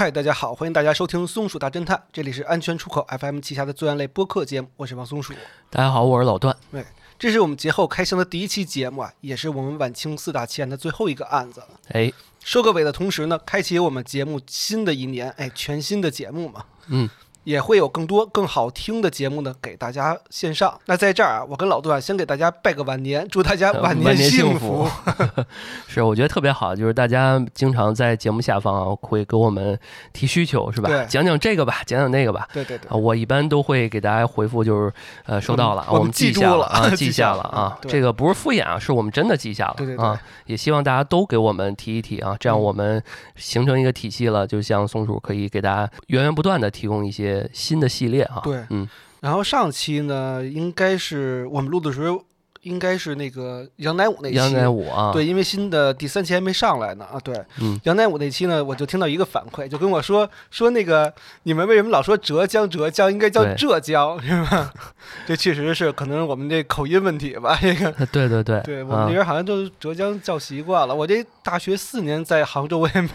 嗨，大家好，欢迎大家收听《松鼠大侦探》，这里是安全出口 FM 旗下的作案类播客节目，我是王松鼠。大家好，我是老段。对这是我们节后开箱的第一期节目啊，也是我们晚清四大奇案的最后一个案子了。哎，收个尾的同时呢，开启我们节目新的一年，哎，全新的节目嘛，嗯，也会有更多更好听的节目呢给大家献上。那在这儿啊，我跟老段先给大家拜个晚年，祝大家晚年幸福。是，我觉得特别好，就是大家经常在节目下方啊会给我们提需求，是吧？对讲讲这个吧，讲讲那个吧。对对对啊，，我一般都会给大家回复，就是呃，收到了，我们们记下记了啊，记 记下了啊。这个不是敷衍啊，是我们真的记下了。对对对啊，也希望大家都给我们提一提啊，这样嗯我们形成一个体系了，就像松鼠可以给大家源源不断的提供一些新的系列哈。对嗯，然后上期呢，应该是我们录的时候，应该是那个杨乃武那期。杨乃武啊，对，因为新的第三期还没上来呢啊。对，嗯，杨乃武那期呢，我就听到一个反馈，就跟我说说那个你们为什么老说浙江浙江，应该叫浙江是吧？这确实是可能是我们这口音问题吧。这个，呃对对对，对我们啊这边好像都是浙江叫习惯了。我这大学四年在杭州，我也没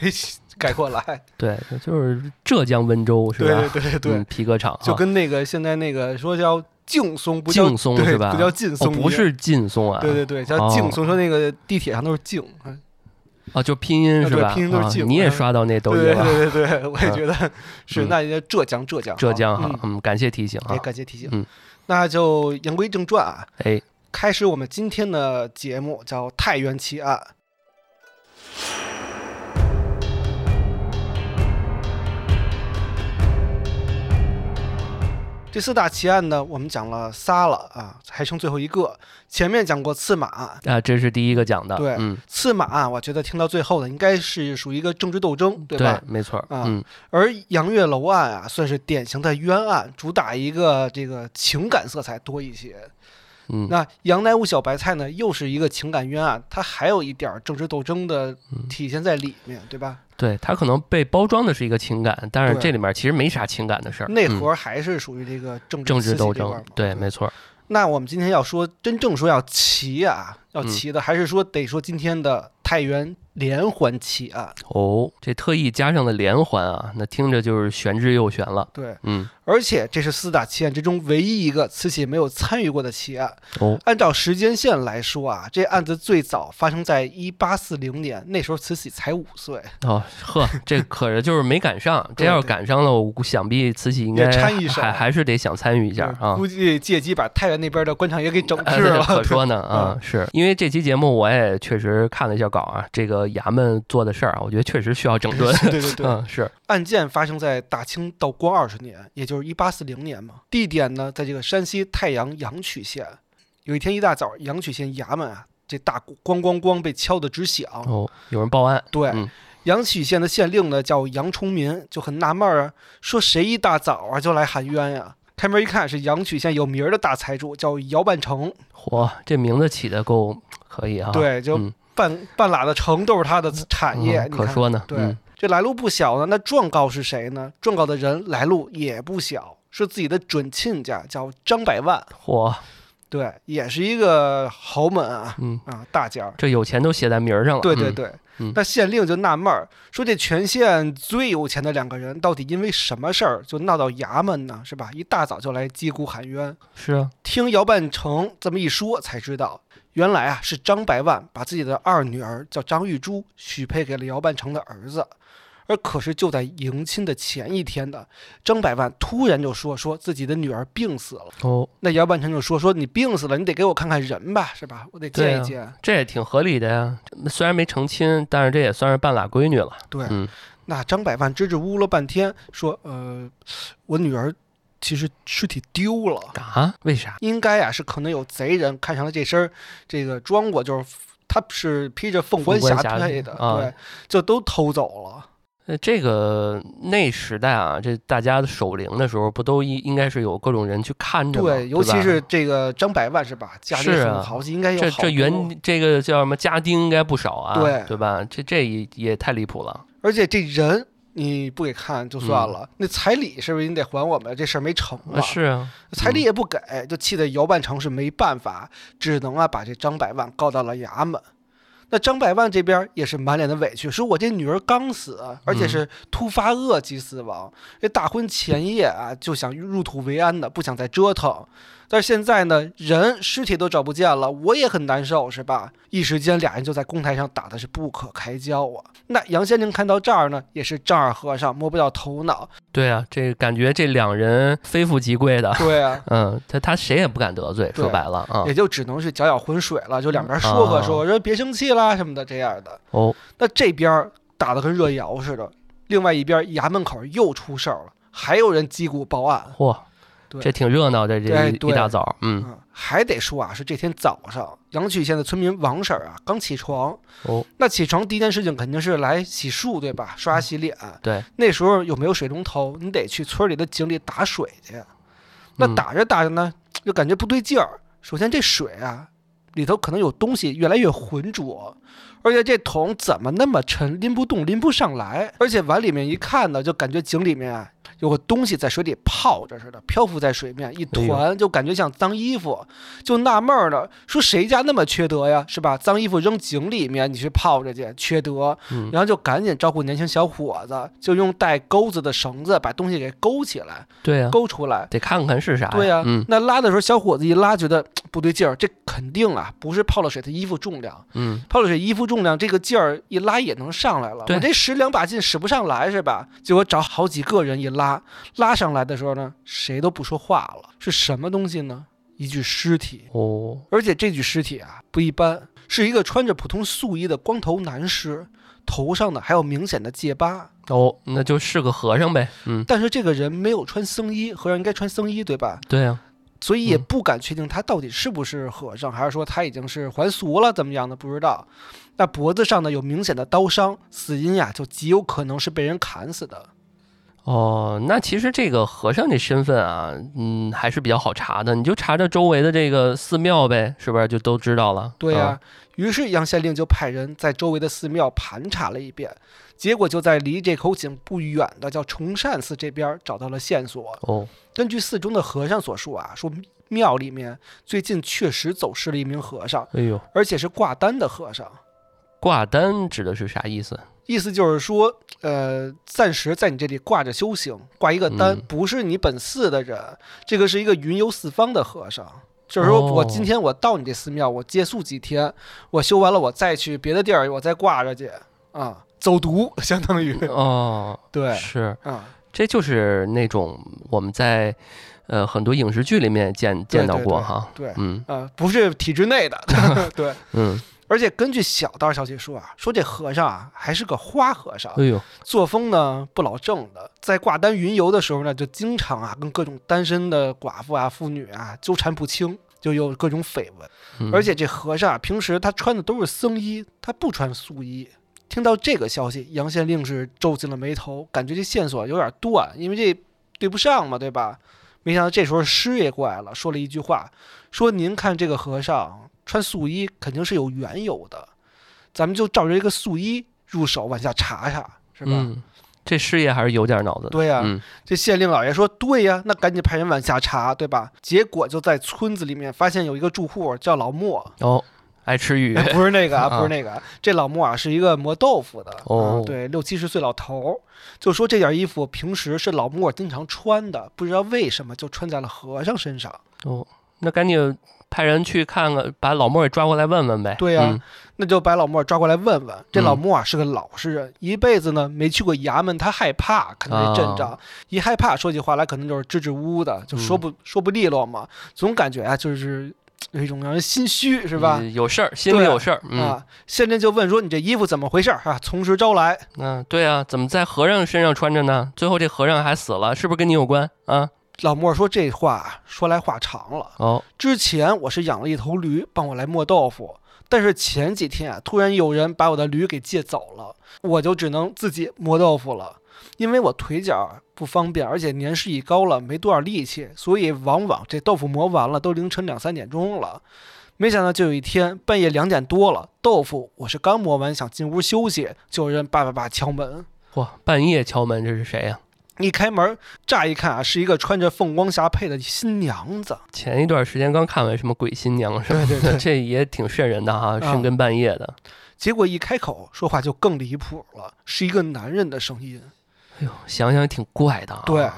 改过来。对，就是浙江温州是吧？对对对对，嗯，皮革厂就跟那个现在那个说叫劲松，不叫劲松对是吧不叫劲哦松不是劲松啊，对对对，叫哦劲松。说那个地铁上都是劲，嗯啊，就拼音是吧？拼音都是劲啊你也嗯刷到那抖音对了？对对对，我也觉得是。嗯那也浙江浙江浙江哈嗯，嗯，感谢提醒哎，啊，感谢提醒。嗯，那就言归正传啊，哎，开始我们今天的节目，叫太原奇案。这四大奇案呢，我们讲了仨了啊，还剩最后一个。前面讲过刺马，啊，这是第一个讲的，对嗯，刺马啊，我觉得听到最后的应该是属于一个政治斗争，对吧？没错，啊嗯，而杨月楼案啊，算是典型的冤案，主打一个这个情感色彩多一些。嗯，那杨乃武小白菜呢，又是一个情感冤案，它还有一点政治斗争的嗯体现在里面，对吧？对，它可能被包装的是一个情感，但是这里面其实没啥情感的事儿，嗯。内核还是属于这个政治政治斗争对，没错，那我们今天要说真正说要齐啊，要嗯。齐的，还是说得说今天的太原连环奇案？哦，这特意加上了连环啊，那听着就是玄之又玄了，对，嗯，而且这是四大奇案之中唯一一个慈禧没有参与过的奇案。哦，按照时间线来说啊，这案子最早发生在一八四零年，那时候慈禧才五岁，哦，呵，这可是就是没赶上，这要是赶上了，我估想必慈禧应该还 还是得想参与一下啊。估计借机把太原那边的官场也给整哎治了。可说呢啊，是因为这期节目我也确实看了一下稿啊，这个衙门做的事儿啊，我觉得确实需要整顿。对 对对，嗯，是，案件发生在大清道光二十年，也就是一八四零年嘛。地点呢，在这个山西太阳阳曲县。有一天一大早，阳曲县衙门啊，这大鼓咣咣咣被敲得直响。哦，有人报案，对，嗯阳曲县的县令呢叫杨崇民，就很纳闷儿啊，说谁一大早啊就来喊冤呀？开门一看，是阳曲县有名儿的大财主，叫姚半成。嚯，这名字起的够可以啊。对，就嗯半半拉的城都是他的产业，可说呢。对，嗯这来路不小呢。那状告是谁呢？状告的人来路也不小，是自己的准亲家，叫张百万。嚯，对，也是一个豪门啊嗯，啊大家儿。这有钱都写在名儿上了。嗯，对对对，嗯那县令就纳闷儿，说这全县最有钱的两个人，到底因为什么事儿就闹到衙门呢？是吧？一大早就来击鼓喊冤。是啊，听姚半成这么一说，才知道原来啊是张百万把自己的二女儿叫张玉珠许配给了姚半成的儿子。而可是就在迎亲的前一天呢，张百万突然就说说自己的女儿病死了。哦，那姚半成就说说你病死了，你得给我看看人吧，是吧？我得见一见。这也挺合理的呀。虽然没成亲，但是这也算是半拉闺女了。对，嗯，那张百万支支吾吾了半天，说呃，我女儿其实尸体丢了，啊？为啥？应该啊是可能有贼人看上了这身儿这个装过，就是他是披着凤冠霞帔的，啊对，就都偷走了。呃，这个那时代啊，这大家的守灵的时候，不都应应该是有各种人去看着吗？对，尤其是这个张百万是吧？家里是啊很豪气，应该有这这原这个叫什么家丁应该不少啊，对对吧？这这也也太离谱了。而且这人你不给看就算嗯了，那彩礼是不是你得还我们？这事儿没成啊啊，是啊，彩礼也不给，就气得姚半成是没办法，只能啊把这张百万告到了衙门。那张百万这边也是满脸的委屈，说我这女儿刚死，而且是突发恶疾死亡，这大婚前夜啊就想入土为安的，不想再折腾。但是现在呢，人尸体都找不见了，我也很难受，是吧？一时间，俩人就在公台上打的是不可开交啊。那杨先令看到这儿呢，也是丈二和尚摸不着头脑。对啊，这感觉这两人非富即贵的。对啊，嗯，他他谁也不敢得罪，说白了啊，也就只能是搅搅浑水了，就两边说和说，说别生气啦什么的这样的。哦，那这边打的跟热窑似的，另外一边衙门口又出事儿了，还有人击鼓报案。嚯！这挺热闹的，这一大早，嗯，还得说啊，是这天早上，阳曲县的村民王婶啊刚起床，哦，那起床第一件事情肯定是来洗漱，对吧？刷牙洗脸，对，那时候有没有水龙头？你得去村里的井里打水去。那打着打着呢，就感觉不对劲儿。首先这水啊，里头可能有东西越来越浑浊，而且这桶怎么那么沉，拎不动，拎不上来。而且往里面一看呢，就感觉井里面啊。有个东西在水里泡着似的，漂浮在水面一团，就感觉像脏衣服，就纳闷儿了，说谁家那么缺德呀，是吧？脏衣服扔井里面，你去泡着去，缺德。然后就赶紧招呼年轻小伙子，就用带钩子的绳子把东西给勾起来，对呀，勾出来，得看看是啥。对呀，那拉的时候，小伙子一拉，觉得不对劲儿，这肯定啊，不是泡了水，的衣服重量，嗯，泡了水衣服重量，这个劲儿一拉也能上来了。我这使两把劲使不上来是吧？结果找好几个人一拉。拉上来的时候呢，谁都不说话了。是什么东西呢？一具尸体哦，而且这具尸体啊不一般，是一个穿着普通素衣的光头男尸，头上呢还有明显的戒疤。哦，那就是个和尚呗。嗯，但是这个人没有穿僧衣，和尚应该穿僧衣对吧？对呀，所以也不敢确定他到底是不是和尚，还是说他已经是还俗了怎么样的不知道。那脖子上呢有明显的刀伤，死因呀就极有可能是被人砍死的。哦，那其实这个和尚这身份啊，嗯，还是比较好查的。你就查查周围的这个寺庙呗，是不是就都知道了？对呀。于是杨县令就派人在周围的寺庙盘查了一遍，结果就在离这口井不远的叫崇善寺这边找到了线索。哦，根据寺中的和尚所述啊，说庙里面最近确实走失了一名和尚。哎呦，而且是挂单的和尚。挂单指的是啥意思？意思就是说，呃，暂时在你这里挂着修行，挂一个单，不是你本寺的人，这个是一个云游四方的和尚。就是说我今天我到你这寺庙，我借宿几天，我修完了，我再去别的地儿，我再挂着去啊，走读 相当于。哦，对，是。啊，这就是那种我们在呃很多影视剧里面见见到过哈，对，嗯。啊，不是体制内的，对，嗯。而且根据小道消息说啊，说这和尚啊还是个花和尚，哎呦，作风呢不老正的，在挂单云游的时候呢，就经常啊跟各种单身的寡妇啊、妇女啊纠缠不清，就有各种绯闻。而且这和尚啊平时他穿的都是僧衣，他不穿素衣。听到这个消息，杨县令是皱紧了眉头，感觉这线索有点断，因为这对不上嘛，对吧？没想到这时候师爷过来了，说了一句话，说您看这个和尚。穿素衣肯定是有缘由的，咱们就照着一个素衣入手往下查查，是吧？嗯，这师爷还是有点脑子。对呀，这县令老爷说对呀，那赶紧派人往下查，对吧？结果就在村子里面发现有一个住户叫老莫，哦，爱吃鱼，不是那个啊，不是那个，这老莫啊是一个磨豆腐的，哦，对，六七十岁老头儿，就说这件衣服平时是老莫经常穿的，不知道为什么就穿在了和尚身上。哦，那赶紧。派人去看看，把老莫给抓过来问问呗。对呀，那就把老莫抓过来问问。这老莫啊是个老实人，一辈子呢没去过衙门，他害怕，可能这阵仗，一害怕说起话来可能就是支支吾吾的，就说不说不利落嘛。总感觉啊就是有一种让人心虚，是吧？有事儿，心里有事儿啊。县令就问说：“你这衣服怎么回事啊？从实招来。”嗯，对啊，怎么在和尚身上穿着呢？最后这和尚还死了，是不是跟你有关啊？老莫说：“这话说来话长了。哦，之前我是养了一头驴，帮我来磨豆腐。但是前几天啊，突然有人把我的驴给借走了，我就只能自己磨豆腐了。因为我腿脚不方便，而且年事已高了，没多少力气，所以往往这豆腐磨完了都凌晨两三点钟了。没想到就有一天半夜两点多了，豆腐我是刚磨完，想进屋休息，就有人叭叭叭敲门。嚯，半夜敲门，这是谁呀？”一开门，乍一看啊，是一个穿着凤光霞帔的新娘子。前一段时间刚看完什么鬼新娘是吧？对对对 这也挺瘆人的哈，深更半夜的。结果一开口说话就更离谱了，是一个男人的声音。哎呦，想想也挺怪的啊。对，嗯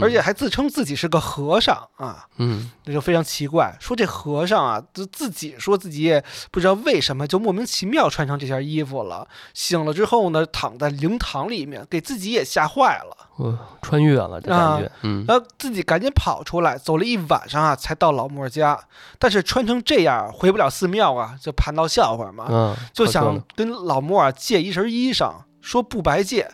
而且还自称自己是个和尚啊，嗯，那就非常奇怪。说这和尚啊，就自己说自己也不知道为什么就莫名其妙穿上这件衣服了。醒了之后呢，躺在灵堂里面，给自己也吓坏了。哦穿越了这感觉。嗯，然后自己赶紧跑出来，走了一晚上啊，才到老莫家。但是穿成这样，回不了寺庙啊，就盘到笑话嘛，嗯，就想跟老莫啊借一身衣裳，说不白借，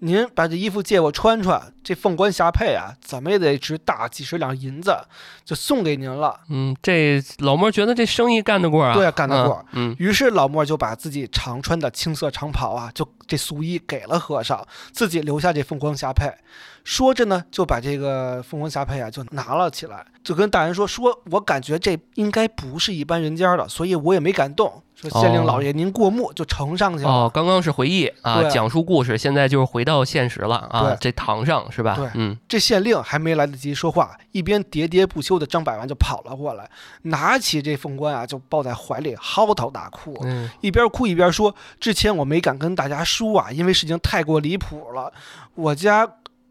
您把这衣服借我穿穿，这凤冠霞帔啊，怎么也得值大几十两银子，就送给您了。嗯，这老莫觉得这生意干得过啊。对啊干得过嗯。嗯，于是老莫就把自己常穿的青色长袍啊，就这素衣给了和尚，自己留下这凤冠霞帔。说着呢，就把这个凤冠霞帔啊就拿了起来，就跟大人说：“说我感觉这应该不是一般人家的，所以我也没敢动。说县令老爷您过目，就呈上去了。哦，刚刚是回忆啊，讲述故事，现在就是回到现实了啊对。这堂上是吧？对嗯，这县令还没来得及说话，一边喋喋不休的张百万就跑了过来，拿起这凤冠啊就抱在怀里嚎啕大哭。嗯，一边哭一边说：“之前我没敢跟大家说啊，因为事情太过离谱了。我家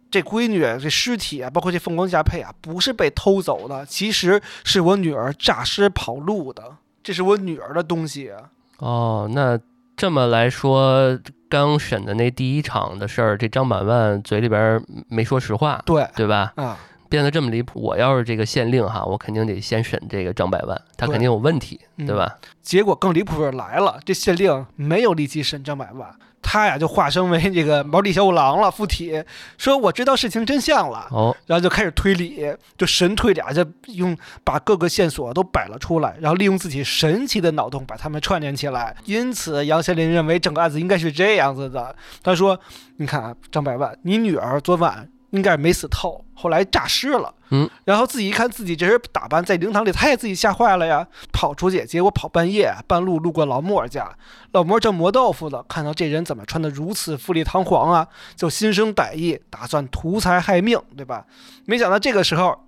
这闺女这尸体啊，包括这凤冠霞帔啊，不是被偷走的，其实是我女儿诈尸跑路的。这是我女儿的东西啊。哦，那这么来说，刚审的那第一场的事儿，这张百万嘴里边没说实话，对对吧？啊，变得这么离谱，我要是这个县令哈，我肯定得先审这个张百万，他肯定有问题，嗯对吧？结果更离谱的来了，这县令没有力气审张百万，他呀就化身为这个毛利小五郎了，附体说我知道事情真相了。哦，然后就开始推理，就神推理啊，就用把各个线索都摆了出来，然后利用自己神奇的脑洞把它们串联起来。因此，杨贤林认为整个案子应该是这样子的。他说：“你看啊，张百万，你女儿昨晚应该是没死透，后来诈尸了。嗯，然后自己一看自己这身打扮在灵堂里，他也自己吓坏了呀，跑出去，结果跑半夜，半路路过老莫家，老莫正磨豆腐呢，看到这人怎么穿得如此富丽堂皇啊，就心生歹意，打算图财害命，对吧？没想到这个时候，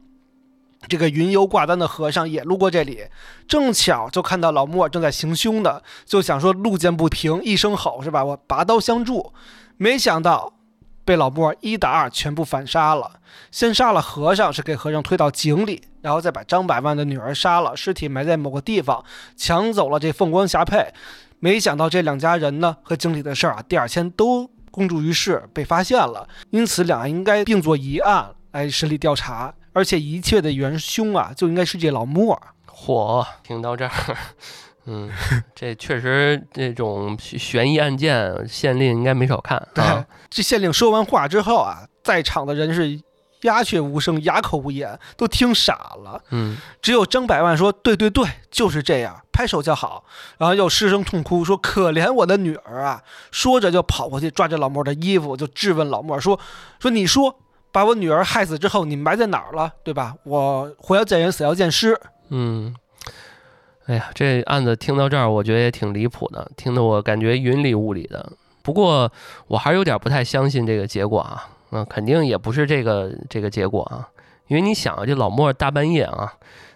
这个云游挂单的和尚也路过这里，正巧就看到老莫正在行凶的，就想说路见不平一声吼，是吧？我拔刀相助，没想到被老莫一打二全部反杀了。先杀了和尚，是给和尚推到井里，然后再把张百万的女儿杀了，尸体埋在某个地方，抢走了这凤冠霞帔。没想到这两家人呢和井里的事儿啊，第二天都公诸于世，被发现了，因此两人应该并作一案来审理调查，而且一切的元凶啊就应该是这老莫。嚯，听到这儿。嗯，这确实这种悬疑案件，县令应该没少看对啊。，这县令说完话之后啊，在场的人是鸦雀无声，哑口无言，都听傻了。嗯，只有张百万说：“对对对，就是这样，拍手叫好。”然后又失声痛哭，说：“可怜我的女儿啊！”说着就跑过去抓着老莫的衣服，就质问老莫说：“说你说把我女儿害死之后，你埋在哪儿了？对吧？我活要见人，死要见尸。嗯，哎呀，这案子听到这儿，我觉得也挺离谱的，听得我感觉云里雾里的。不过我还是有点不太相信这个结果啊，嗯，肯定也不是这个这个结果啊，因为你想啊，这老莫大半夜啊，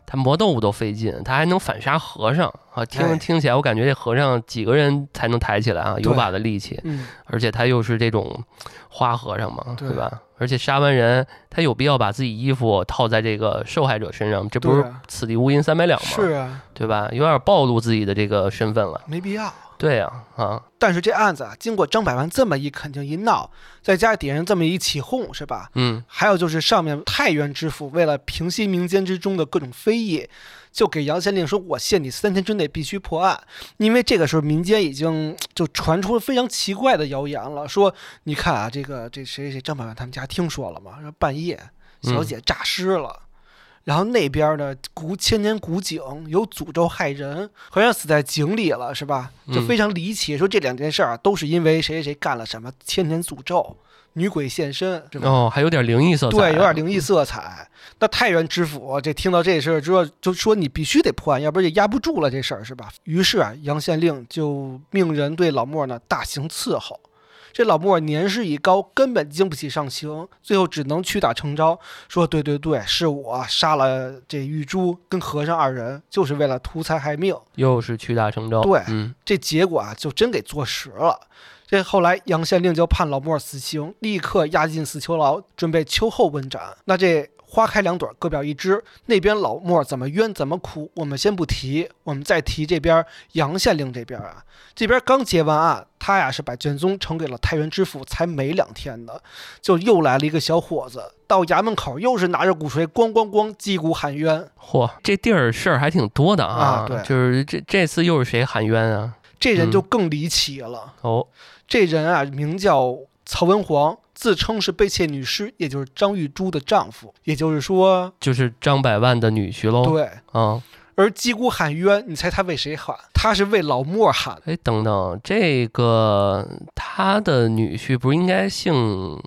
他磨豆腐都费劲，他还能反杀和尚啊，哎听听起来我感觉这和尚几个人才能抬起来啊，有把的力气，嗯，而且他又是这种花和尚嘛，对对吧？而且杀完人，他有必要把自己衣服套在这个受害者身上，这不是此地无银三百两吗？是啊，对吧？有点暴露自己的这个身份了。没必要。对呀、啊，但是这案子啊，经过张百万这么一肯定一闹，再加上底下人这么一起哄，是吧？嗯还有就是上面太原知府为了平息民间之中的各种非议，就给杨县令说：“我限你三天之内必须破案。”因为这个时候民间已经就传出非常奇怪的谣言了，说你看啊，这个这谁谁张百万他们家听说了吗？说半夜小姐诈尸了。然后那边呢，古千年古井有诅咒害人，好像死在井里了，是吧？就嗯非常离奇。说这两件事儿啊，都是因为谁谁谁干了什么千年诅咒，女鬼现身，是吧？哦，还有点灵异色彩，对，有点灵异色彩。那太原知府这听到这事儿之后，就说你必须得破案，要不然也压不住了这事儿，是吧？于是啊，杨县令就命人对老莫呢大刑伺候。这老莫年事已高，根本经不起上刑，最后只能屈打成招，说：“对对对，是我杀了这玉珠跟和尚二人，就是为了图财害命。”又是屈打成招。对，嗯，这结果啊，就真给坐实了。这后来杨县令就判老莫死刑，立刻押进死囚牢，准备秋后问斩。那这。花开两朵，各表一枝。那边老莫怎么冤怎么苦，我们先不提。我们再提这边杨县令这边啊，这边刚结完案，他呀是把卷宗呈给了太原知府，才没两天的，就又来了一个小伙子，到衙门口又是拿着鼓槌，咣咣咣击鼓喊冤。嚯，这地儿事儿还挺多的啊！对，就是这这次又是谁喊冤啊？这人就更离奇了哦，这人啊名叫曹文煌。自称是被窃女尸，也就是张玉珠的丈夫，也就是说，就是张百万的女婿喽。对，啊。而击鼓喊冤，你猜他为谁喊？他是为老莫喊。哎，等等，这个他的女婿不是应该姓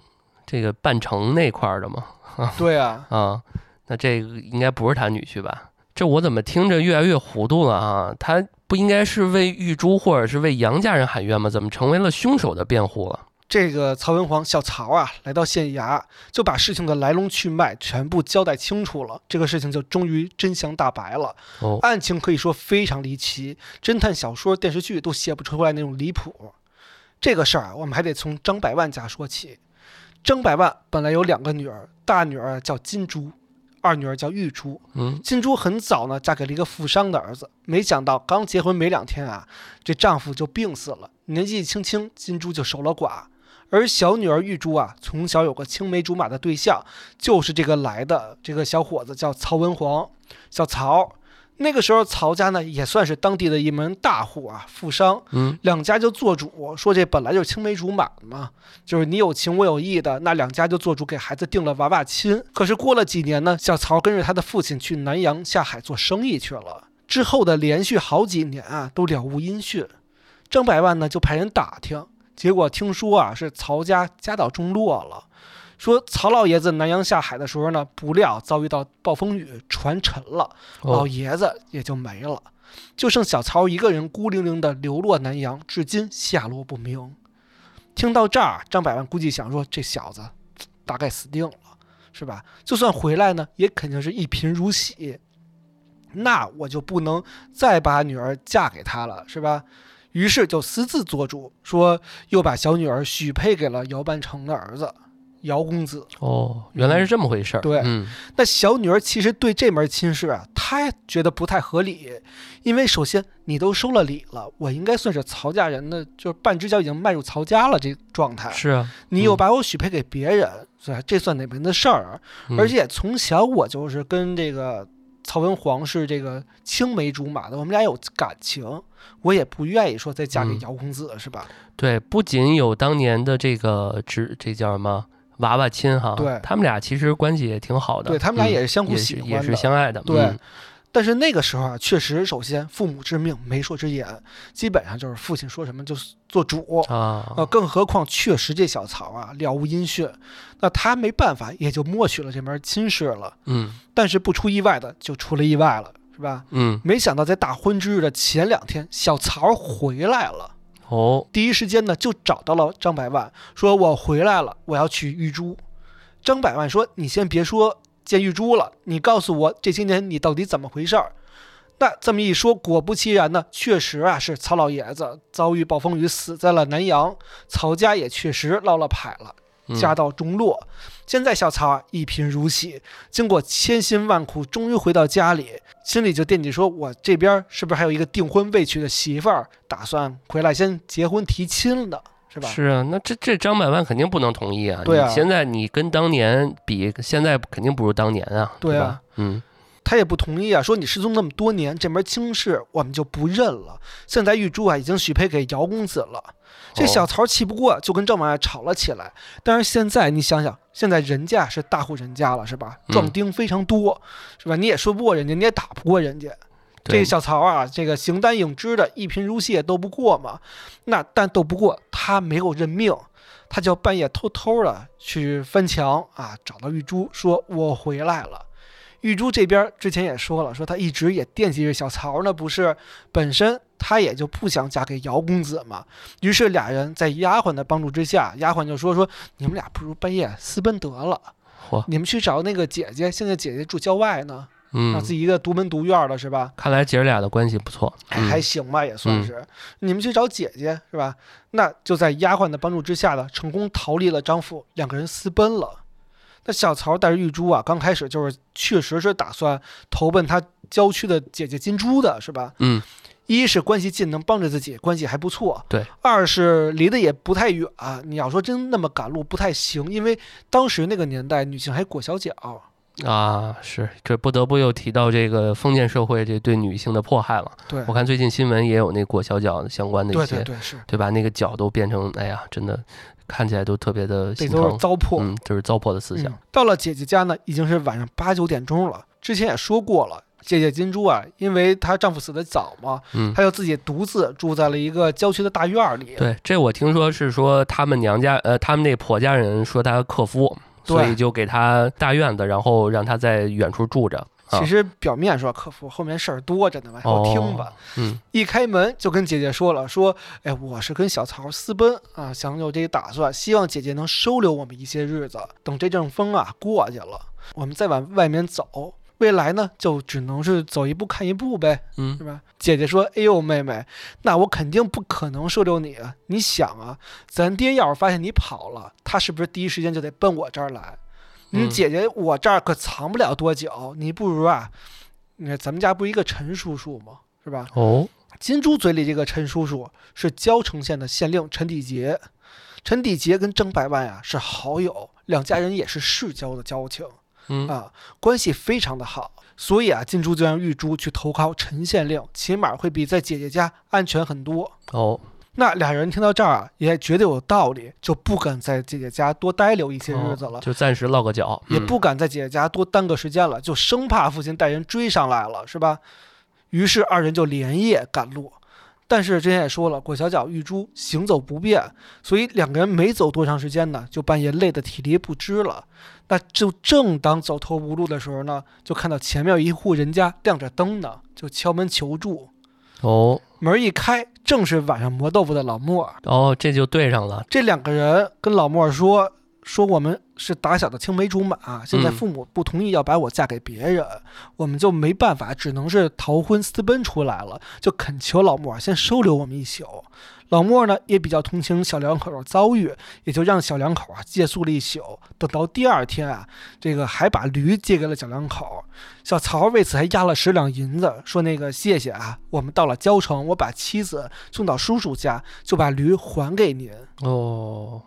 这个半城那块儿的吗？对啊，啊，那这个应该不是他女婿吧？这我怎么听着越来越糊涂了啊？他不应该是为玉珠或者是为杨家人喊冤吗？怎么成为了凶手的辩护了？这个曹文皇小曹啊，来到县衙，就把事情的来龙去脉全部交代清楚了。这个事情就终于真相大白了。哦，案情可以说非常离奇，侦探小说、电视剧都写不出来那种离谱。这个事儿啊，我们还得从张百万家说起。张百万本来有两个女儿，大女儿叫金珠，二女儿叫玉珠。嗯，金珠很早呢嫁给了一个富商的儿子，没想到刚结婚没两天啊，这丈夫就病死了，年纪轻轻，金珠就守了寡。而小女儿玉珠啊，从小有个青梅竹马的对象，就是这个来的这个小伙子，叫曹文煌，小曹。那个时候，曹家呢也算是当地的一门大户啊，富商。嗯，两家就做主，说这本来就是青梅竹马嘛，就是你有情我有意的，那两家就做主给孩子定了娃娃亲。可是过了几年呢，小曹跟着他的父亲去南洋下海做生意去了，之后的连续好几年啊，都了无音讯。张百万呢就派人打听。结果听说啊，是曹家家道中落了。说曹老爷子南洋下海的时候呢，不料遭遇到暴风雨，船沉了，老爷子也就没了，就剩小曹一个人孤零零的流落南洋，至今下落不明。听到这儿，张百万估计想说，这小子大概死定了，是吧？就算回来呢，也肯定是一贫如洗。那我就不能再把女儿嫁给他了，是吧？于是就私自做主，说又把小女儿许配给了姚半城的儿子姚公子。哦，原来是这么回事儿。对，嗯，那小女儿其实对这门亲事啊，她觉得不太合理，因为首先你都收了礼了，我应该算是曹家人的，就是半只脚已经迈入曹家了这状态。是啊，你又把我许配给别人？这算哪门子事儿？而且从小我就是跟这个曹文煌是这个青梅竹马的，我们俩有感情。我也不愿意说再嫁给姚公子，是吧？对，不仅有当年的这个这这叫什么娃娃亲哈，对他们俩其实关系也挺好的，对他们俩也是相互喜欢，也是相爱的。对，但是那个时候啊，确实，首先父母之命，媒妁之言，基本上就是父亲说什么就做主啊。呃，更何况确实这小曹啊了无音讯，那他没办法，也就默许了这门亲事了。嗯，但是不出意外的，就出了意外了。是吧？嗯，没想到在大婚之日的前两天，小曹回来了。哦，第一时间呢就找到了张百万，说我回来了，我要娶玉珠。张百万说：“你先别说见玉珠了，你告诉我这些年你到底怎么回事儿。”那这么一说，果不其然呢，确实啊是曹老爷子遭遇暴风雨死在了南阳，曹家也确实落了牌了。家道中落，现在小曹啊一贫如洗，经过千辛万苦，终于回到家里，心里就惦记说：“我这边是不是还有一个订婚未娶的媳妇儿，打算回来先结婚提亲的，是吧？”是啊，那这这张百万肯定不能同意啊！对啊，现在你跟当年比，现在肯定不如当年啊，对吧？嗯。他也不同意啊，说你失踪那么多年，这门亲事我们就不认了。现在玉珠啊已经许配给姚公子了，这小曹气不过，就跟赵百万吵了起来。但是现在你想想，现在人家是大户人家了，是吧？壮丁非常多，是吧？你也说不过人家，你也打不过人家。这个小曹啊，这个形单影只的，一贫如洗，斗不过嘛。那但斗不过，他没有认命，他就半夜偷偷的去翻墙啊，找到玉珠，说我回来了。玉珠这边之前也说了，说她一直也惦记着小曹呢，不是？本身她也就不想嫁给姚公子嘛。于是俩人在丫鬟的帮助之下，丫鬟就说说你们俩不如半夜私奔得了，你们去找那个姐姐，现在姐姐住郊外呢，让嗯自，己一个独门独院的是吧？看来姐儿俩的关系不错。还嗯还行吧，也算是。你们去找姐姐是吧？那就在丫鬟的帮助之下呢，成功逃离了张府，两个人私奔了。那小曹带着玉珠啊，刚开始就是确实是打算投奔他郊区的姐姐金珠的，是吧？嗯，一是关系近，能帮着自己，关系还不错。对。二是离得也不太远、你要说真那么赶路不太行，因为当时那个年代女性还裹小脚。啊，是这不得不又提到这个封建社会这对女性的迫害了。对我看最近新闻也有那裹小脚相关的一些，对对对，是，对吧？那个脚都变成，哎呀，真的看起来都特别的心疼。糟粕。嗯，就是糟粕的思想嗯。到了姐姐家呢，已经是晚上八九点钟了。之前也说过了，姐姐金珠啊，因为她丈夫死的早嘛，嗯，她就自己独自住在了一个郊区的大院儿里。对，这我听说是说他们娘家，呃，他们那婆家人说她克夫，所以就给他大院子，然后让他在远处住着。啊其实表面说客服，后面事儿多着呢，往后听吧。哦嗯一开门就跟姐姐说了，说：“哎，我是跟小曹私奔啊，想有这个打算，希望姐姐能收留我们一些日子，等这阵风啊过去了，我们再往外面走。未来呢，就只能是走一步看一步呗。”嗯是吧？姐姐说：“哎呦，妹妹，那我肯定不可能收留你啊！你想啊，咱爹要是发现你跑了，他是不是第一时间就得奔我这儿来？你嗯姐姐我这儿可藏不了多久，你不如啊，那咱们家不是一个陈叔叔吗？是吧？哦，金珠嘴里这个陈叔叔是交城县的县令陈底杰，陈底杰跟张百万呀、是好友，两家人也是世交的交情。”嗯啊，关系非常的好，所以啊，金珠就让玉珠去投靠陈县令，起码会比在姐姐家安全很多。哦，那俩人听到这儿啊，也觉得有道理，就不敢在姐姐家多待留一些日子了，哦就暂时落个脚，嗯也不敢在姐姐家多耽搁时间了，就生怕父亲带人追上来了，是吧？于是二人就连夜赶路。但是之前也说了，裹小脚玉珠行走不便，所以两个人没走多长时间呢，就半夜累得体力不支了。那就正当走投无路的时候呢，就看到前面有一户人家亮着灯呢，就敲门求助。哦门一开，正是晚上磨豆腐的老莫。哦，这就对上了。这两个人跟老莫说说我们是打小的青梅竹马，现在嗯父母不同意要把我嫁给别人，我们就没办法，只能是逃婚私奔出来了，就恳求老莫先收留我们一宿。老莫呢也比较同情小两口的遭遇，也就让小两口啊借宿了一宿。等到第二天啊，这个还把驴借给了小两口。小曹为此还押了十两银子，说那个谢谢啊，我们到了交城，我把妻子送到叔叔家，就把驴还给您。哦，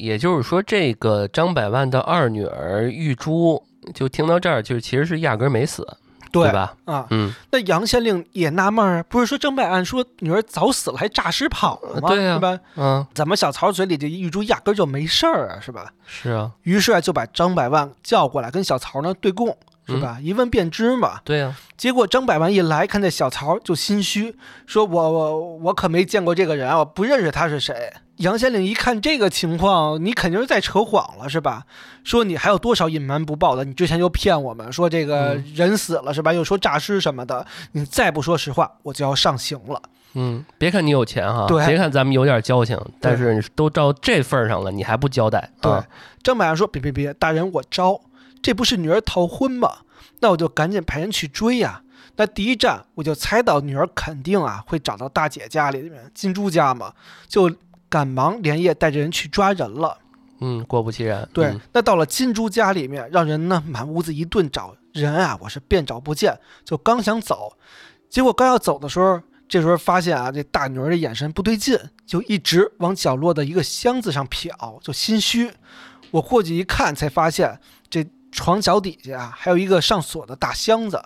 也就是说，这个张百万的二女儿玉珠，就听到这儿，就是其实是压根儿没死，对吧？啊，嗯，那杨县令也纳闷儿啊，不是说张百万说女儿早死了，还诈尸跑了吗？对呀是吧？嗯，怎么小曹嘴里这玉珠压根儿就没事儿啊？是吧？是啊，于是啊，就把张百万叫过来，跟小曹呢对供，是吧？一问便知嘛。对呀、结果张百万一来，看见小曹就心虚，说我我我可没见过这个人啊，我不认识他是谁。杨县令一看这个情况，你肯定是在扯谎了，是吧？说你还有多少隐瞒不报的？你之前就骗我们说这个嗯人死了是吧？又说诈尸什么的，你再不说实话，我就要上刑了。嗯，别看你有钱哈，对别看咱们有点交情，但是都到这份儿上了，你还不交代？对啊张百万说：“别别别，大人我招，这不是女儿逃婚吗？那我就赶紧派人去追呀、那第一站我就猜到女儿肯定啊会找到大姐家里面金珠家嘛，就赶忙连夜带着人去抓人了。嗯，果不其然，对，嗯那到了金珠家里面，让人呢满屋子一顿找人啊，我是遍找不见，就刚想走，结果刚要走的时候，这时候发现啊，这大女儿的眼神不对劲，就一直往角落的一个箱子上瞟，就心虚。我过去一看，才发现这床脚底下啊还有一个上锁的大箱子。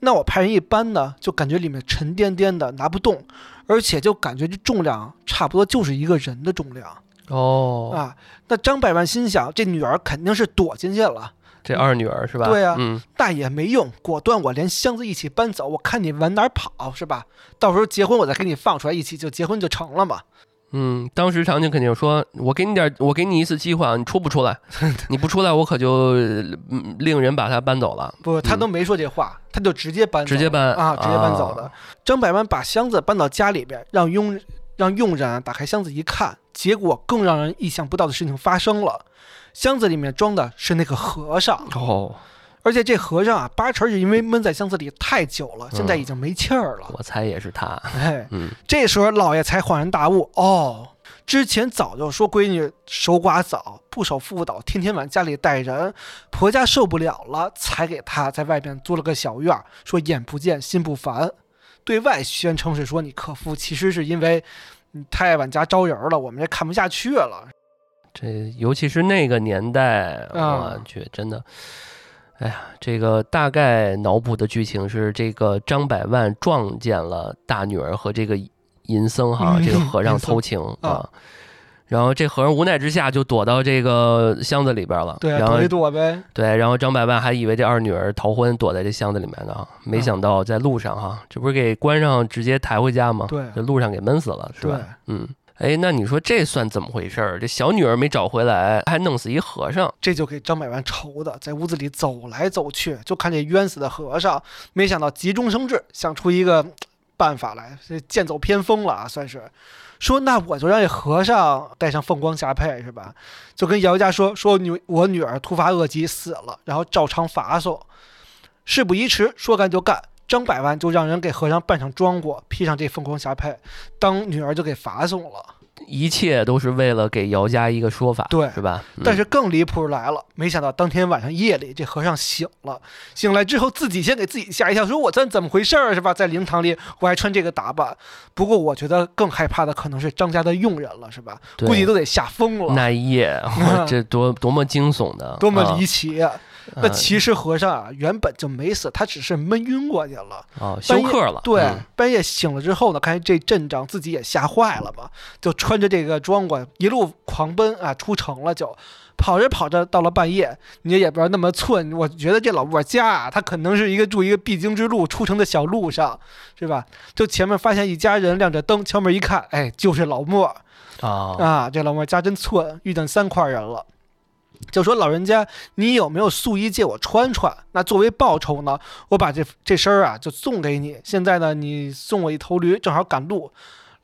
那我派人一搬呢，就感觉里面沉甸甸的，拿不动，而且就感觉这重量差不多就是一个人的重量。哦，啊，那张百万心想，这女儿肯定是躲进去了，这二女儿是吧？对啊嗯，那也没用，果断我连箱子一起搬走，我看你往哪儿跑是吧？到时候结婚我再给你放出来，一起就结婚就成了嘛。嗯，当时场景肯定说：“我给你点，我给你一次机会啊，你出不出来？你不出来，我可就嗯令人把他搬走了。不，他都没说这话，他就直接搬，直接搬啊，直接搬走啊的。张百万把箱子搬到家里边，让佣让佣人啊打开箱子一看，结果更让人意想不到的事情发生了，箱子里面装的是那个和尚，哦，而且这和尚啊，八成是因为闷在箱子里太久了，现在已经没气儿了。我猜也是他。哎，嗯，这时候老爷才恍然大悟，哦，之前早就说闺女守寡早，不守妇道，天天往家里带人，婆家受不了了，才给他在外边租了个小院儿，说眼不见心不烦，对外宣称是说你克夫，其实是因为你太往家招人了，我们这看不下去了。这尤其是那个年代，啊我去，真的，哎呀，这个大概脑补的剧情是，这个张百万撞见了大女儿和这个银僧哈，嗯这个和尚偷情啊啊。然后这和尚无奈之下就躲到这个箱子里边了，对啊，然后躲一躲呗。对，然后张百万还以为这二女儿逃婚躲在这箱子里面呢，没想到在路上哈，这不是给关上直接抬回家吗？对这路上给闷死了，是对吧？，嗯，哎，那你说这算怎么回事儿？这小女儿没找回来，还弄死一和尚，这就给张百万愁的，在屋子里走来走去，就看这冤死的和尚，没想到急中生智，想出一个办法来，这剑走偏锋了啊，算是。说那我就让这和尚带上凤光霞帔是吧？就跟姚家说说女我女儿突发恶疾死了，然后照常发送。事不宜迟，说干就干。张百万就让人给和尚扮上装过，披上这凤冠霞帔，当女儿就给罚送了。一切都是为了给姚家一个说法，对是吧？嗯但是更离谱来了，没想到当天晚上夜里，这和尚醒了，醒来之后自己先给自己吓一跳，说我这怎么回事儿是吧？在灵堂里我还穿这个打扮。不过我觉得更害怕的可能是张家的佣人了，是吧？对估计都得吓疯了，那一夜，这多多么惊悚的，多么离啊奇啊！那其实和尚啊原本就没死，他只是闷晕过去了。哦，休克了，对，嗯半夜醒了之后呢，看见这阵仗，自己也吓坏了嘛，就穿着这个装过一路狂奔啊，出城了就。跑着跑着，到了半夜，你也不知道那么寸。我觉得这老莫家啊，他可能是一个住一个必经之路，出城的小路上，是吧？就前面发现一家人亮着灯，敲门一看，哎，就是老莫啊，啊！这老莫家真寸，遇见三块人了。就说老人家，你有没有素衣借我穿穿？那作为报酬呢，我把这这身儿啊就送给你。现在呢，你送我一头驴，正好赶路。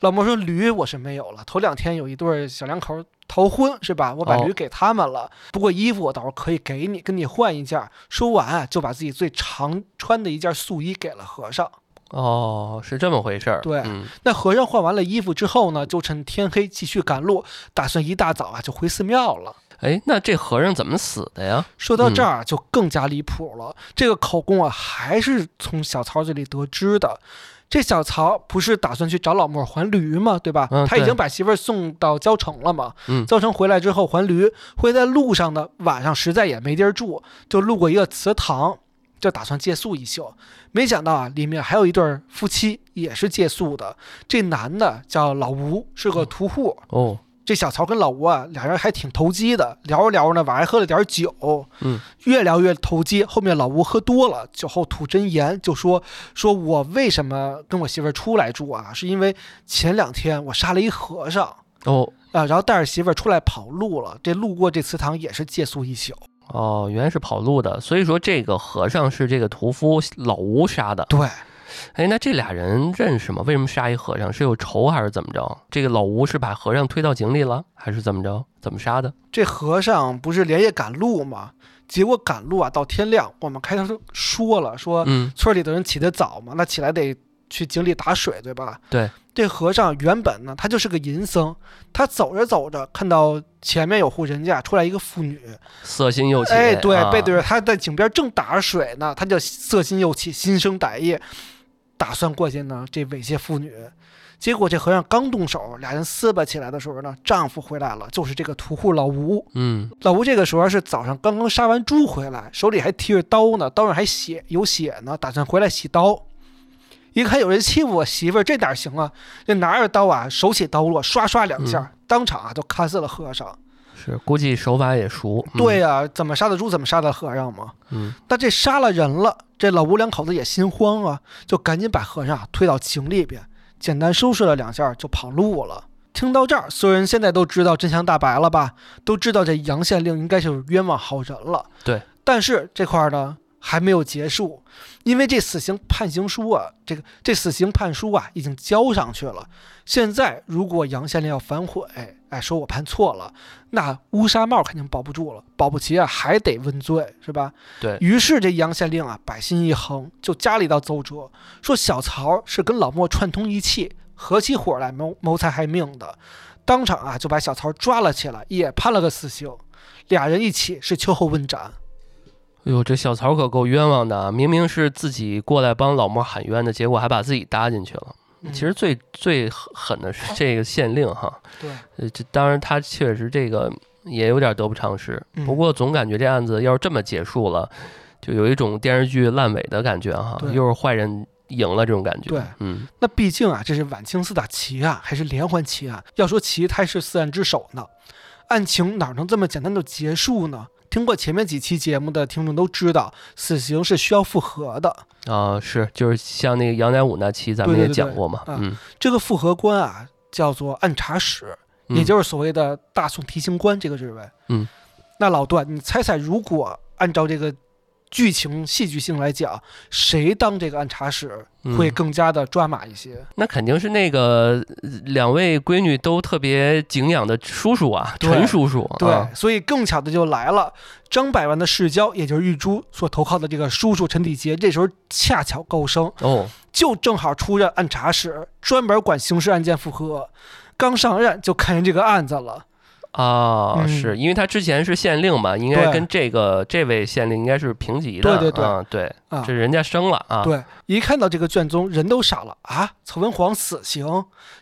老莫说驴我是没有了，头两天有一对儿小两口逃婚是吧？我把哦驴给他们了。不过衣服我倒是可以给你，跟你换一件儿。说完啊，就把自己最常穿的一件素衣给了和尚。哦，是这么回事儿，对嗯，那和尚换完了衣服之后呢，就趁天黑继续赶路，打算一大早啊就回寺庙了。哎，那这和尚怎么死的呀？说到这儿就更加离谱了，这个口供啊还是从小曹这里得知的。这小曹不是打算去找老莫还驴吗？对吧？他已经把媳妇儿送到交城了嘛。嗯交城回来之后还驴，会在路上呢，晚上实在也没地儿住，就路过一个祠堂，就打算借宿一宿。没想到啊，里面还有一对儿夫妻也是借宿的。这男的叫老吴，是个屠户。哦，这小曹跟老吴啊，俩人还挺投机的，聊着聊着呢，晚上还喝了点酒，嗯，越聊越投机。后面老吴喝多了，酒后吐真言，就说说我为什么跟我媳妇儿出来住啊，是因为前两天我杀了一和尚哦，啊，然后带着媳妇儿出来跑路了，这路过这祠堂也是借宿一宿。哦，原来是跑路的，所以说这个和尚是这个屠夫老吴杀的。对，哎，那这俩人认识吗？为什么杀一和尚？是有仇还是怎么着？这个老吴是把和尚推到井里了，还是怎么着？怎么杀的？这和尚不是连夜赶路吗？结果赶路啊，到天亮，我们开头说了，说嗯，村里的人起得早嘛，那起来得去井里打水，对吧？对。这和尚原本呢，他就是个淫僧，他走着走着，看到前面有户人家出来一个妇女，色心又起。哎，对，啊背对着他在井边正打着水呢，他就色心又起，心生歹意，打算过去呢这猥亵妇女。结果这和尚刚动手，俩人撕巴起来的时候呢，丈夫回来了，就是这个屠户老吴。嗯，老吴这个时候是早上刚刚杀完猪回来，手里还提着刀呢，刀上还血有血呢，打算回来洗刀。一看有人欺负我媳妇儿，这哪行啊？这拿着刀啊，手起刀落，刷刷两下，当场啊就砍死了和尚。是，估计手法也熟。嗯对，呀、怎么杀的猪，怎么杀的和尚嘛。嗯，但这杀了人了，这老吴两口子也心慌啊，就赶紧把和尚啊推到井里边，简单收拾了两下就跑路了。听到这儿，所有人现在都知道真相大白了吧？都知道这杨县令应该是冤枉好人了。对，但是这块儿呢还没有结束，因为这死刑判刑书啊，这个这死刑判书啊已经交上去了。现在如果杨县令要反悔，哎，说我判错了，那乌纱帽肯定保不住了，保不齐啊还得问罪，是吧？对于是这杨县令啊，百心一横，就加了一道奏折，说小曹是跟老莫串通一气，合起伙来谋谋财害命的，当场啊就把小曹抓了起来，也判了个死刑，俩人一起是秋后问斩。哎呦，这小曹可够冤枉的啊！明明是自己过来帮老莫喊冤的，结果还把自己搭进去了。其实最最狠的是 这个县令哈，对，呃，这当然他确实这个也有点得不偿失。不过总感觉这案子要是这么结束了，就有一种电视剧烂尾的感觉哈，又是坏人赢了这种感觉。对，嗯，那毕竟啊，这是晚清四大奇案，还是连环奇案？要说奇，他是四案之首呢。案情哪能这么简单就结束呢？听过前面几期节目的听众都知道，死刑是需要复核的。啊，是，就是像那个杨乃武那期，咱们也讲过嘛。嗯，这个复核官啊，叫做按察使，也就是所谓的大宋提刑官这个职位。嗯，那老段，你猜猜，如果按照这个。剧情戏剧性来讲，谁当这个暗查使会更加的抓马一些？那肯定是那个两位闺女都特别敬仰的叔叔啊，陈叔叔。对，所以更巧的就来了，张百万的世交，也就是玉珠所投靠的这个叔叔陈体杰，这时候恰巧高升哦，就正好出任按察使，专门管刑事案件复核，刚上任就看见这个案子了。啊，是因为他之前是县令嘛，应该跟这个这位县令应该是平级的，对对对，对，这人家升了啊。对，一看到这个卷宗，人都傻了啊！曹文皇死刑，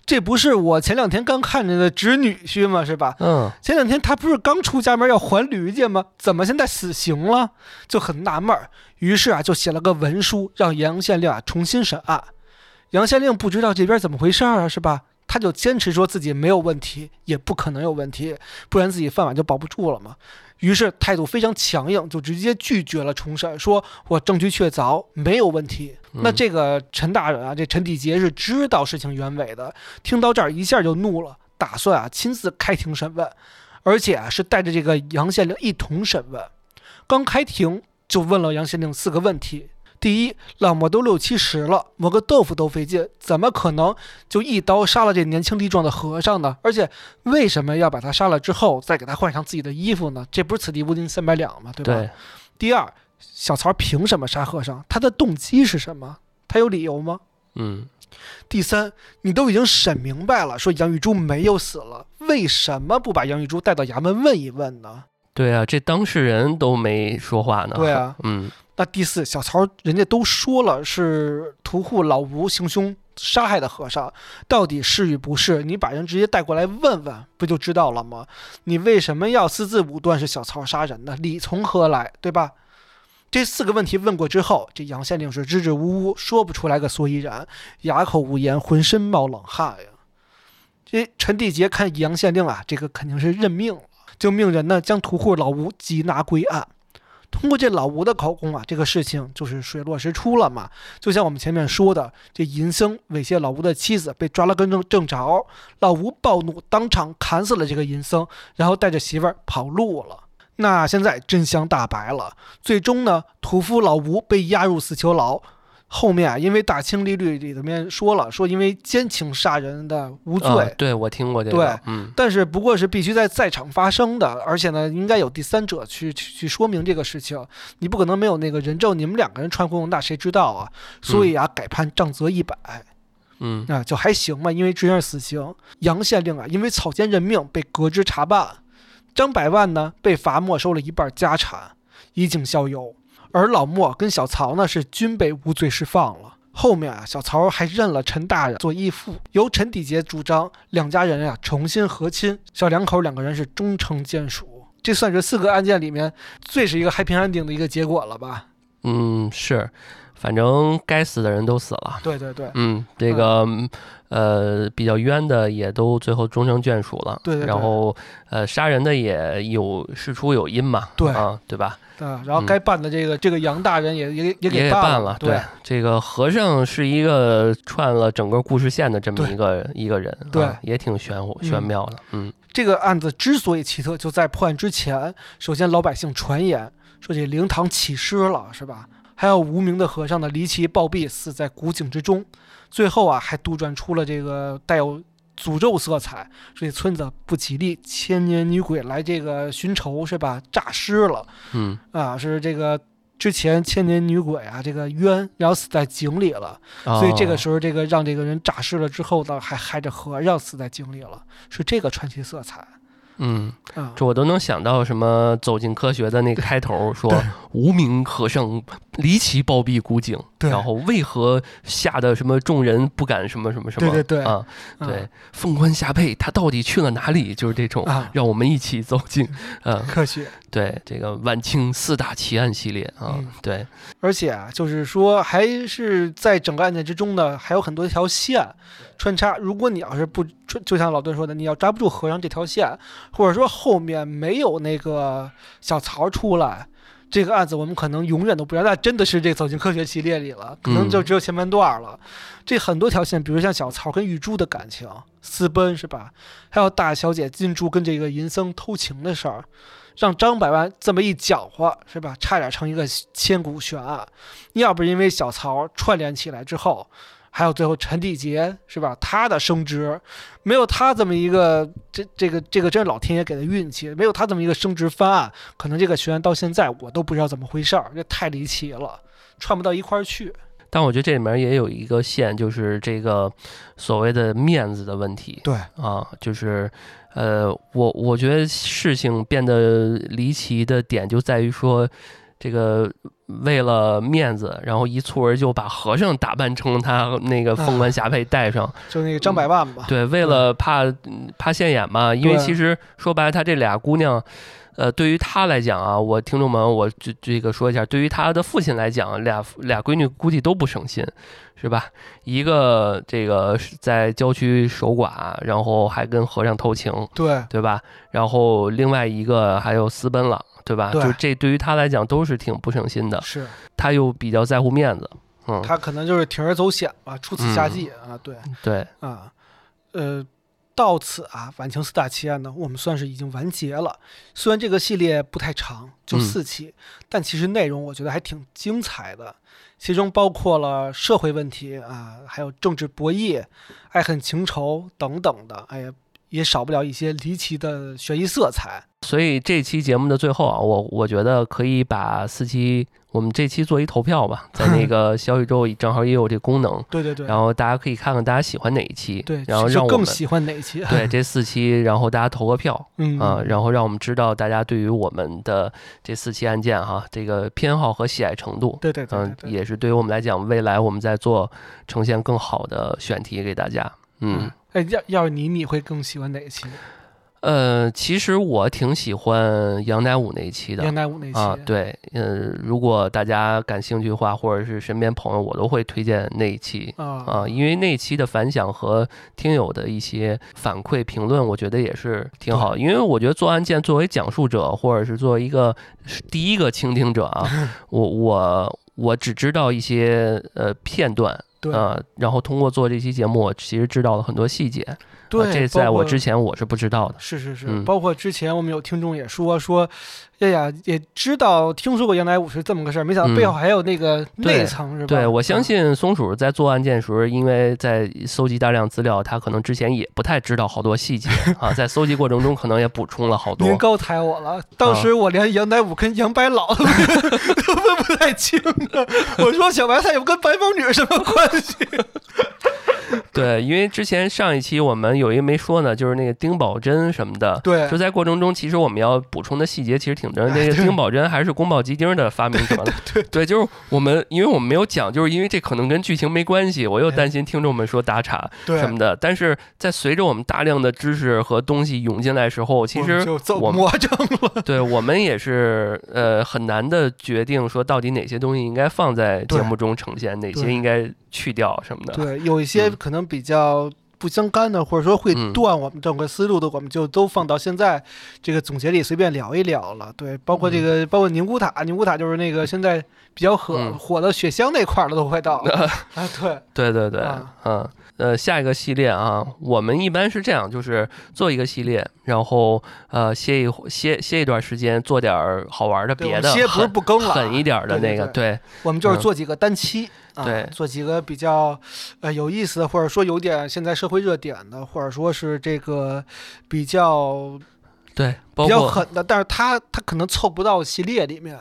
这不是我前两天刚看着的侄女婿吗？是吧？嗯，前两天他不是刚出家门要还驴家吗？怎么现在死刑了？就很纳闷儿，于是啊，就写了个文书，让杨县令啊重新审案。杨县令不知道这边怎么回事啊，是吧？他就坚持说自己没有问题，也不可能有问题，不然自己饭碗就保不住了嘛。于是态度非常强硬，就直接拒绝了重审，说我证据确凿，没有问题。那这个陈大人啊，这陈体杰是知道事情原委的，听到这儿一下就怒了，打算啊亲自开庭审问，而且啊是带着这个杨县令一同审问。刚开庭就问了杨县令四个问题。第一，老莫都六七十了，磨个豆腐都费劲，怎么可能就一刀杀了这年轻力壮的和尚呢？而且，为什么要把他杀了之后再给他换上自己的衣服呢？这不是此地无银三百两吗？对吧？对。第二，小曹凭什么杀和尚？他的动机是什么？他有理由吗？嗯。第三，你都已经审明白了，说杨玉珠没有死了，为什么不把杨玉珠带到衙门问一问呢？对啊，这当事人都没说话呢。对啊，嗯。那第四，小曹人家都说了是屠户老吴行凶杀害的和尚，到底是与不是？你把人直接带过来问问，不就知道了吗？你为什么要私自武断是小曹杀人呢？理从何来？对吧？这四个问题问过之后，这杨县令是支支吾吾，说不出来个所以然，哑口无言，浑身冒冷汗呀。这陈地杰看杨县令啊，这个肯定是认命了，就命人呢将屠户老吴缉拿归案。通过这老吴的口供啊，这个事情就是水落石出了嘛。就像我们前面说的，这淫僧猥亵老吴的妻子被抓了个正正着，老吴暴怒，当场砍死了这个淫僧，然后带着媳妇儿跑路了。那现在真相大白了，最终呢，屠夫老吴被押入死囚牢。后面啊，因为大清律例里面说了，说因为奸情杀人的无罪。对，我听过这个。对，嗯。但是不过是必须在在场发生的，而且呢，应该有第三者去去去说明这个事情。你不可能没有那个人证，你们两个人串供，那谁知道啊？所以啊，改判杖责一百。嗯。啊，就还行嘛，因为执行死刑。杨县令啊，因为草菅人命被革职查办。张百万呢，被罚没收了一半家产，以儆效尤。而老莫跟小曹呢，是均被无罪释放了。后面啊，小曹还认了陈大人做义父，由陈底杰主张，两家人呀重新和亲，小两口两个人是终成眷属。这算是四个案件里面最是一个海平安定的一个结果了吧？嗯，是。反正该死的人都死了。对对对，嗯，这个呃比较冤的也都最后终成眷属了。对对对然后呃杀人的也有事出有因嘛。对啊，对吧？啊，然后该办的这个这个杨大人也也也也给办办了。对这个和尚是一个串了整个故事线的这么一个一个人，对啊也挺玄乎玄嗯妙的。嗯这个案子之所以奇特，就在破案之前，首先老百姓传言说这灵堂起尸了，是吧？还有无名的和尚的离奇暴毙，死在古井之中。最后啊，还杜撰出了这个带有诅咒色彩，说这村子不吉利，千年女鬼来这个寻仇，是吧？诈尸了嗯啊，是这个。之前千年女鬼啊，这个冤，然后死在井里了，所以这个哦时候，这个让这个人诈尸了之后呢，还害着和尚死在井里了，是这个传奇色彩嗯。啊。这我都能想到什么走进科学的那个开头说对无名和尚离奇暴毙古井，对然后为何吓得什么众人不敢什么什么什么？对对对啊，啊对，凤冠霞帔他到底去了哪里？就是这种，啊，让我们一起走进，嗯、科学，对，这个晚清四大奇案系列啊，嗯对，而且啊，就是说，还是在整个案件之中呢，还有很多条线穿插。如果你要是不，就像老段说的，你要抓不住和尚这条线，或者说后面没有那个小曹出来。这个案子我们可能永远都不知道，那真的是这《走进科学》系列里了，可能就只有前半段了。这很多条线，比如像小曹跟玉珠的感情私奔是吧？还有大小姐金珠跟这个银僧偷情的事儿，让张百万这么一搅和是吧？差点成一个千古悬案。要不是因为小曹串联起来之后，还有最后陈帝杰是吧？他的升职，没有他这么一个这这个这个真是老天爷给的运气，没有他这么一个升职方案，可能这个学员到现在我都不知道怎么回事儿，这太离奇了，串不到一块儿去。但我觉得这里面也有一个线，就是这个所谓的面子的问题。对，啊，就是，呃，我我觉得事情变得离奇的点就在于说，这个为了面子，然后一蹴而就把和尚打扮成他那个凤冠霞帔戴上，就那个张百万吧。对，为了怕嗯怕现眼嘛，因为其实说白了，他这俩姑娘。呃，对于他来讲啊，我听众们，我这这个说一下，对于他的父亲来讲，俩俩闺女估计都不省心，是吧？一个这个在郊区守寡，然后还跟和尚偷情，对对吧？然后另外一个还有私奔了，对吧？对就这对于他来讲都是挺不省心的，是他又比较在乎面子，嗯，他可能就是铤而走险吧，出此下计啊，对对，啊，呃。到此啊，晚清四大奇案呢，我们算是已经完结了。虽然这个系列不太长，就嗯四期，但其实内容我觉得还挺精彩的。其中包括了社会问题啊，还有政治博弈、爱恨情仇等等的。哎呀，也少不了一些离奇的悬疑色彩。所以这期节目的最后啊，我我觉得可以把四期我们这期做一投票吧，在那个小宇宙正好也有这功能，对对对，然后大家可以看看大家喜欢哪一期，对，然后让我们更喜欢哪一期？对 这四期，然后大家投个票嗯啊、然后让我们知道大家对于我们的这四期案件哈，这个偏好和喜爱程度。对对对嗯对，对，也是对于我们来讲，未来我们在做呈现更好的选题给大家。嗯，哎，要要是你，你会更喜欢哪一期？呃，其实我挺喜欢杨乃武那一期的杨乃武那期啊，对，呃，如果大家感兴趣的话，或者是身边朋友，我都会推荐那一期啊啊，因为那一期的反响和听友的一些反馈评论，我觉得也是挺好。因为我觉得做案件作为讲述者，或者是作为一个第一个倾听者啊，我我我只知道一些呃片段。对啊、然后通过做这期节目，我其实知道了很多细节，啊对，这在我之前我是不知道的。是是是，嗯包括之前我们有听众也说说，哎呀，也知道听说过杨乃武是这么个事儿，没想到背后还有那个内对层，是吧？对，我相嗯信松鼠在做案件的时候，因为在搜集大量资料，他可能之前也不太知道好多细节啊，在搜集过程中可能也补充了好多您。高抬我了，当啊时我连杨乃武跟杨白老都 都分不太清呢。我说小白菜有跟白毛女什么关系？对，因为之前上一期我们有一个没说呢，就是那个丁宝桢什么的。对就在过程中，其实我们要补充的细节其实挺多。那个丁宝珍还是宫保鸡丁的发明者呢。对对，就是我们，因为我们没有讲，就是因为这可能跟剧情没关系，我又哎担心听众们说打岔，什么的。但是在随着我们大量的知识和东西涌进来时候，其实我们我们魔怔了。对我们也是呃很难的决定说到底哪些东西应该放在节目中呈现，哪些应该去掉什么的。对，有一些嗯可能比较不相干的，或者说会嗯断我们整个思路的，我们就都放到现在这个总结里随便聊一聊了。对，包括这个，包括宁古塔，宁古塔就是那个现在比较火、嗯火的雪乡那块儿了，都快到了 啊。对，对对对，啊嗯。呃，下一个系列啊，我们一般是这样，就是做一个系列，然后呃歇一会歇歇一段时间，做点儿好玩的别的，歇不是狠不更了啊，狠一点儿的那个，对对我们就是嗯做几个单期。啊对做几个比较呃有意思的，或者说有点现在社会热点的，或者说是这个比较对，包比较狠的，但是它它可能凑不到系列里面，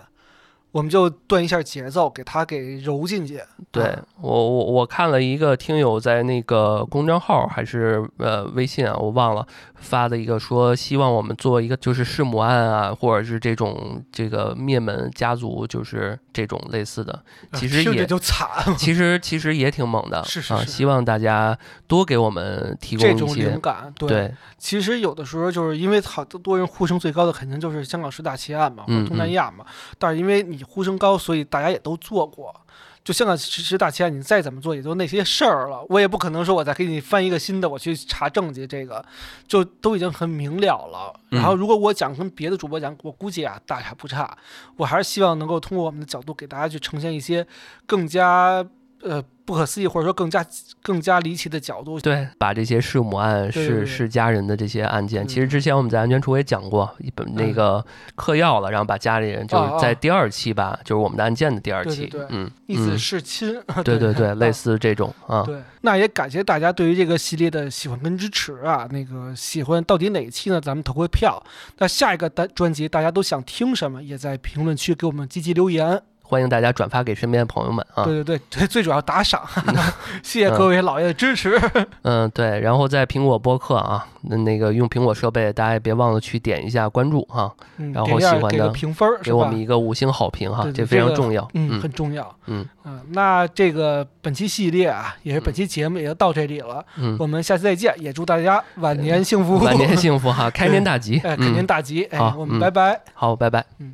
我们就断一下节奏，给它给揉进去。对啊我我我看了一个听友在那个公众号还是呃微信啊，我忘了发的一个说希望我们做一个就是弑母案啊，或者是这种这个灭门家族，就是这种类似的，其实也就惨，其实其实也挺猛的，啊，是是是希望大家多给我们提这种供一些灵感。对，对其实有的时候就是因为好多人呼声最高的，肯定就是香港十大奇案嘛，或东南亚嘛。但是因为你呼声高，所以大家也都做过。就香港十十大奇案，你再怎么做，也就那些事儿了。我也不可能说我再给你翻一个新的，我去查证据，这个就都已经很明了了。嗯然后如果我讲跟别的主播讲，我估计啊大差不差。我还是希望能够通过我们的角度给大家去呈现一些更加呃不可思议，或者说更加更加离奇的角度。对，把这些弑母案、弑弑家人的这些案件，嗯其实之前我们在安全处也讲过一本那嗯个嗑药了，然后把家里人就是在第二期吧，就是我们的案件的第二期，嗯，逆子嗯弑亲，对 对对，类啊似这种啊，对，那也感谢大家对于这个系列的喜欢跟支持啊。那个喜欢到底哪一期呢？咱们投个票。那下一个单专辑大家都想听什么，也在评论区给我们积极留言。欢迎大家转发给身边的朋友们啊，对对对对，最主要打赏，谢谢各位老爷的支持。嗯对，然后在苹果播客啊，那那个用苹果设备，大家也别忘了去点一下关注哈，嗯，然后喜欢的评分儿，给我们一个五星好评哈，这非常重要，嗯，嗯很重要。嗯嗯，那这个本期系列啊，也是本期节目也就到这里了。嗯，我们下期再见，也祝大家晚年幸福，晚年幸福哈，开年大吉，哎，开年嗯，大吉。哎好，我们嗯拜拜。好，拜拜。嗯。